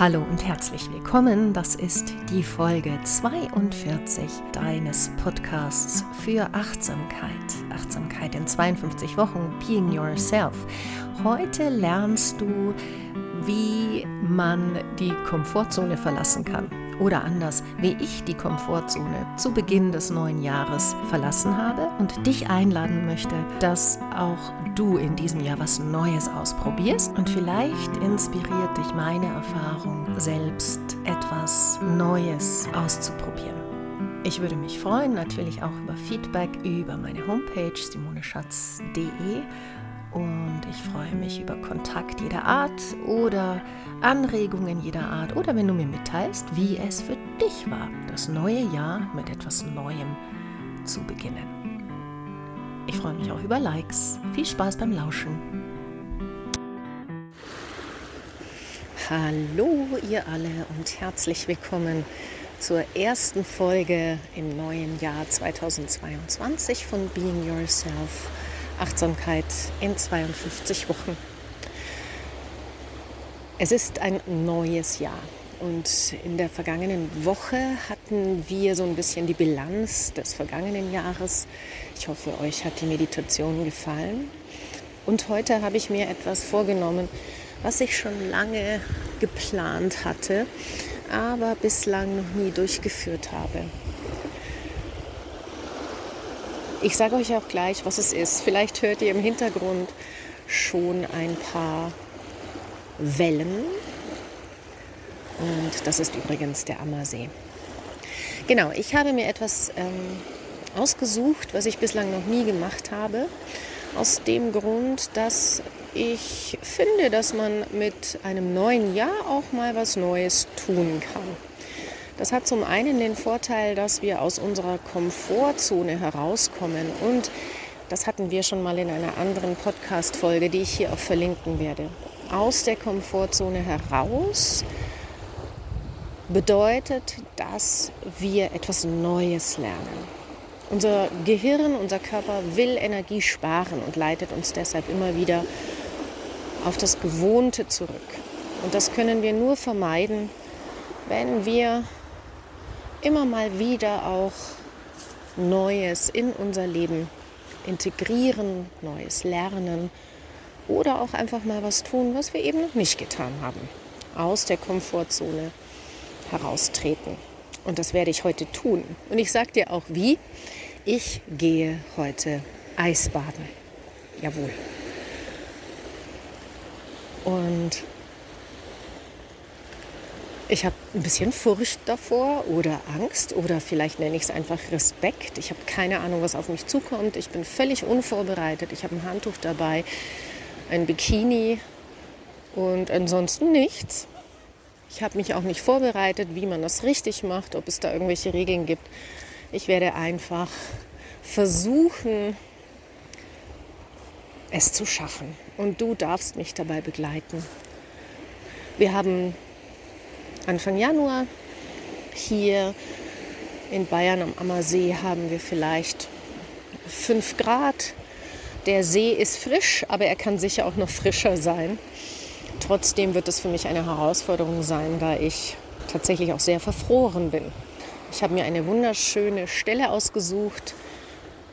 Hallo und herzlich willkommen. Das ist die Folge 42 deines Podcasts für Achtsamkeit. Achtsamkeit in 52 Wochen, Being Yourself. Heute lernst du, wie man die Komfortzone verlassen kann. Oder anders, wie ich die Komfortzone zu Beginn des neuen Jahres verlassen habe und dich einladen möchte, dass auch du in diesem Jahr was Neues ausprobierst und vielleicht inspiriert dich meine Erfahrung, selbst etwas Neues auszuprobieren. Ich würde mich freuen, natürlich auch über Feedback über meine Homepage simoneschatz.de und ich freue mich über Kontakt jeder Art oder Anregungen jeder Art oder wenn du mir mitteilst, wie es für dich war, das neue Jahr mit etwas Neuem zu beginnen. Ich freue mich auch über Likes. Viel Spaß beim Lauschen. Hallo ihr alle und herzlich willkommen zur ersten Folge im neuen Jahr 2022 von Being Yourself Achtsamkeit in 52 Wochen. Es ist ein neues Jahr und in der vergangenen Woche hatten wir so ein bisschen die Bilanz des vergangenen Jahres. Ich hoffe, euch hat die Meditation gefallen. Und heute habe ich mir etwas vorgenommen, was ich schon lange geplant hatte, aber bislang noch nie durchgeführt habe. Ich sage euch auch gleich, was es ist. Vielleicht hört ihr im Hintergrund schon ein paar Wellen. Und das ist übrigens der Ammersee. Genau, ich habe mir etwas ähm, ausgesucht, was ich bislang noch nie gemacht habe. Aus dem Grund, dass ich finde, dass man mit einem neuen Jahr auch mal was Neues tun kann. Das hat zum einen den Vorteil, dass wir aus unserer Komfortzone herauskommen und das hatten wir schon mal in einer anderen Podcast-Folge, die ich hier auch verlinken werde. Aus der Komfortzone heraus bedeutet, dass wir etwas Neues lernen. Unser Gehirn, unser Körper will Energie sparen und leitet uns deshalb immer wieder auf das Gewohnte zurück. Und das können wir nur vermeiden, wenn wir immer mal wieder auch Neues in unser Leben integrieren, Neues lernen oder auch einfach mal was tun, was wir eben noch nicht getan haben. Aus der Komfortzone heraustreten. Und das werde ich heute tun. Und ich sage dir auch wie. Ich gehe heute Eisbaden. Jawohl. Und ich habe ein bisschen Furcht davor oder Angst oder vielleicht nenne ich es einfach Respekt. Ich habe keine Ahnung, was auf mich zukommt. Ich bin völlig unvorbereitet. Ich habe ein Handtuch dabei, ein Bikini und ansonsten nichts. Ich habe mich auch nicht vorbereitet, wie man das richtig macht, ob es da irgendwelche Regeln gibt. Ich werde einfach versuchen, es zu schaffen. Und du darfst mich dabei begleiten. Wir haben Anfang Januar. Hier in Bayern am Ammersee haben wir vielleicht 5 Grad. Der See ist frisch, aber er kann sicher auch noch frischer sein. Trotzdem wird es für mich eine Herausforderung sein, da ich tatsächlich auch sehr verfroren bin. Ich habe mir eine wunderschöne Stelle ausgesucht,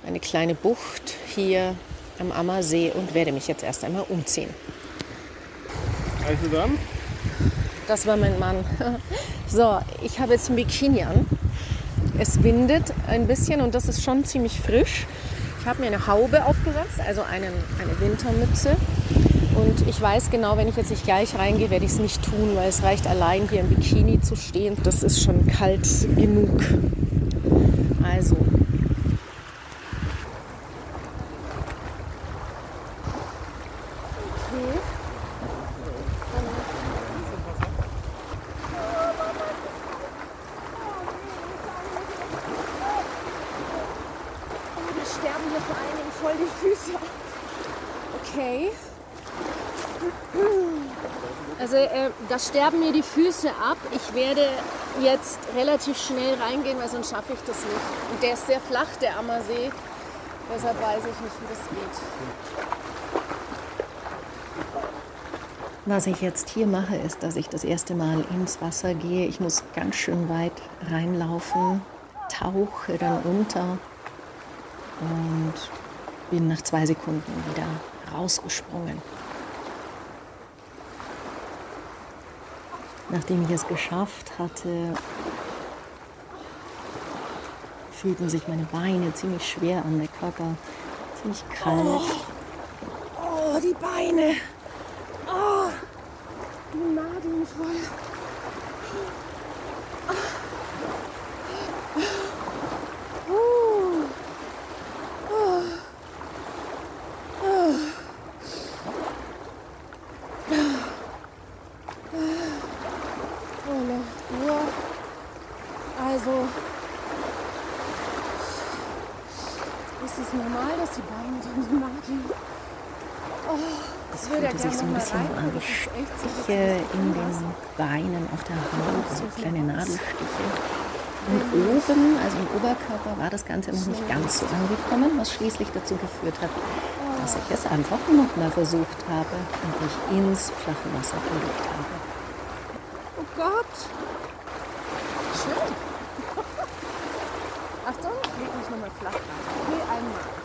eine kleine Bucht hier am Ammersee und werde mich jetzt erst einmal umziehen. Also dann? Das war mein Mann. So, ich habe jetzt ein Bikini an. Es windet ein bisschen und das ist schon ziemlich frisch. Ich habe mir eine Haube aufgesetzt, also einen, eine Wintermütze. Und ich weiß genau, wenn ich jetzt nicht gleich reingehe, werde ich es nicht tun, weil es reicht allein hier im Bikini zu stehen. Das ist schon kalt genug. Also, das sterben mir die Füße ab. Ich werde jetzt relativ schnell reingehen, weil sonst schaffe ich das nicht. Und der ist sehr flach, der Ammersee. Deshalb weiß ich nicht, wie das geht. Was ich jetzt hier mache, ist, dass ich das erste Mal ins Wasser gehe. Ich muss ganz schön weit reinlaufen, tauche dann unter und bin nach zwei Sekunden wieder rausgesprungen. Nachdem ich es geschafft hatte, fühlten sich meine Beine ziemlich schwer an, der Körper ziemlich kalt. Oh, oh die Beine. Oh, die Nadeln voll. Also, ist es normal, dass die Beine dann so nageln? Oh, das fühlte sich so ein bisschen an wie Stiche in den Beinen auf der Haut, so kleine Nadelstiche. Und oben, also im Oberkörper, war das Ganze noch nicht ganz so angekommen, was schließlich dazu geführt hat, dass ich es einfach nochmal versucht habe und mich ins flache Wasser gelegt habe. Oh Gott! Schön! Achtung, leg mich nochmal flach rein. Nee, einmal.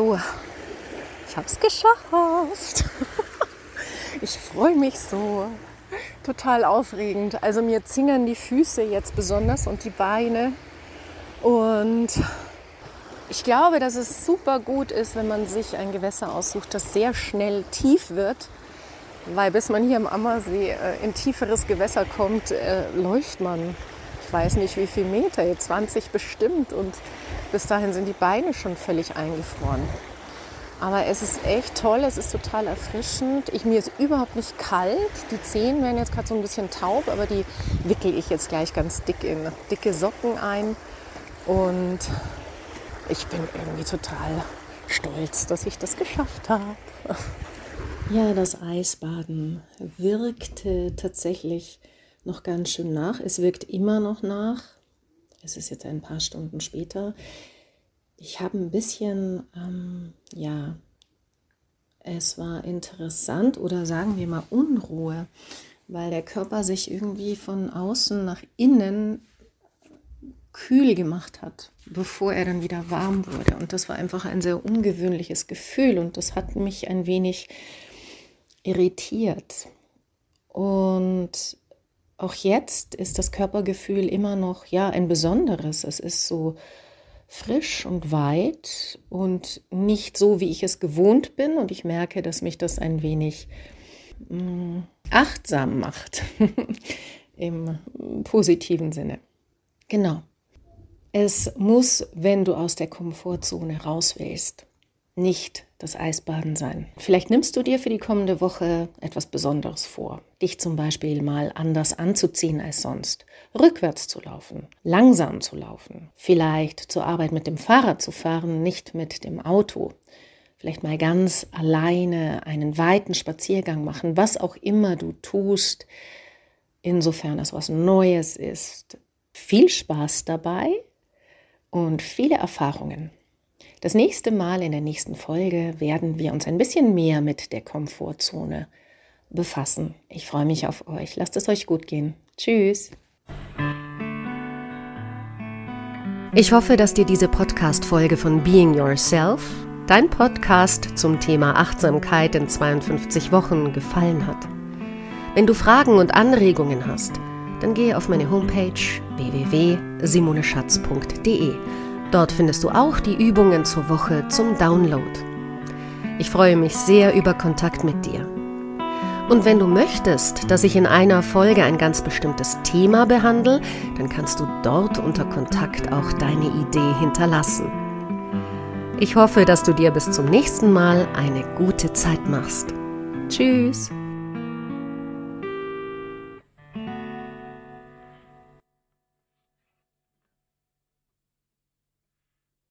So, Ich habe es geschafft. Ich freue mich so. Total aufregend. Also mir zingern die Füße jetzt besonders und die Beine. Und ich glaube, dass es super gut ist, wenn man sich ein Gewässer aussucht, das sehr schnell tief wird. Weil bis man hier am Ammersee äh, in tieferes Gewässer kommt, äh, läuft man, weiß nicht wie viel Meter, 20 bestimmt. Und bis dahin sind die Beine schon völlig eingefroren. Aber es ist echt toll, es ist total erfrischend. Ich, mir ist überhaupt nicht kalt. Die Zehen werden jetzt gerade so ein bisschen taub, aber die wickel ich jetzt gleich ganz dick in dicke Socken ein. Und ich bin irgendwie total stolz, dass ich das geschafft habe. Ja, das Eisbaden wirkte tatsächlich noch ganz schön nach. Es wirkt immer noch nach. Es ist jetzt ein paar Stunden später. Ich habe ein bisschen, ähm, ja, es war interessant oder sagen wir mal Unruhe, weil der Körper sich irgendwie von außen nach innen kühl gemacht hat, bevor er dann wieder warm wurde. Und das war einfach ein sehr ungewöhnliches Gefühl und das hat mich ein wenig irritiert. Und auch jetzt ist das Körpergefühl immer noch ja ein besonderes. Es ist so frisch und weit und nicht so, wie ich es gewohnt bin. Und ich merke, dass mich das ein wenig mh, mm, achtsam macht im positiven Sinne. Genau. Es muss, wenn du aus der Komfortzone raus willst, nicht das Eisbaden sein. Vielleicht nimmst du dir für die kommende Woche etwas Besonderes vor. Dich zum Beispiel mal anders anzuziehen als sonst. Rückwärts zu laufen, langsam zu laufen. Vielleicht zur Arbeit mit dem Fahrrad zu fahren, nicht mit dem Auto. Vielleicht mal ganz alleine einen weiten Spaziergang machen, was auch immer du tust, insofern es was Neues ist. Viel Spaß dabei und viele Erfahrungen. Das nächste Mal in der nächsten Folge werden wir uns ein bisschen mehr mit der Komfortzone befassen. Ich freue mich auf euch. Lasst es euch gut gehen. Tschüss. Ich hoffe, dass dir diese Podcast-Folge von Being Yourself, dein Podcast zum Thema Achtsamkeit in 52 Wochen, gefallen hat. Wenn du Fragen und Anregungen hast, dann gehe auf meine Homepage www.simoneschatz.de Dort findest du auch die Übungen zur Woche zum Download. Ich freue mich sehr über Kontakt mit dir. Und wenn du möchtest, dass ich in einer Folge ein ganz bestimmtes Thema behandle, dann kannst du dort unter Kontakt auch deine Idee hinterlassen. Ich hoffe, dass du dir bis zum nächsten Mal eine gute Zeit machst. Tschüss!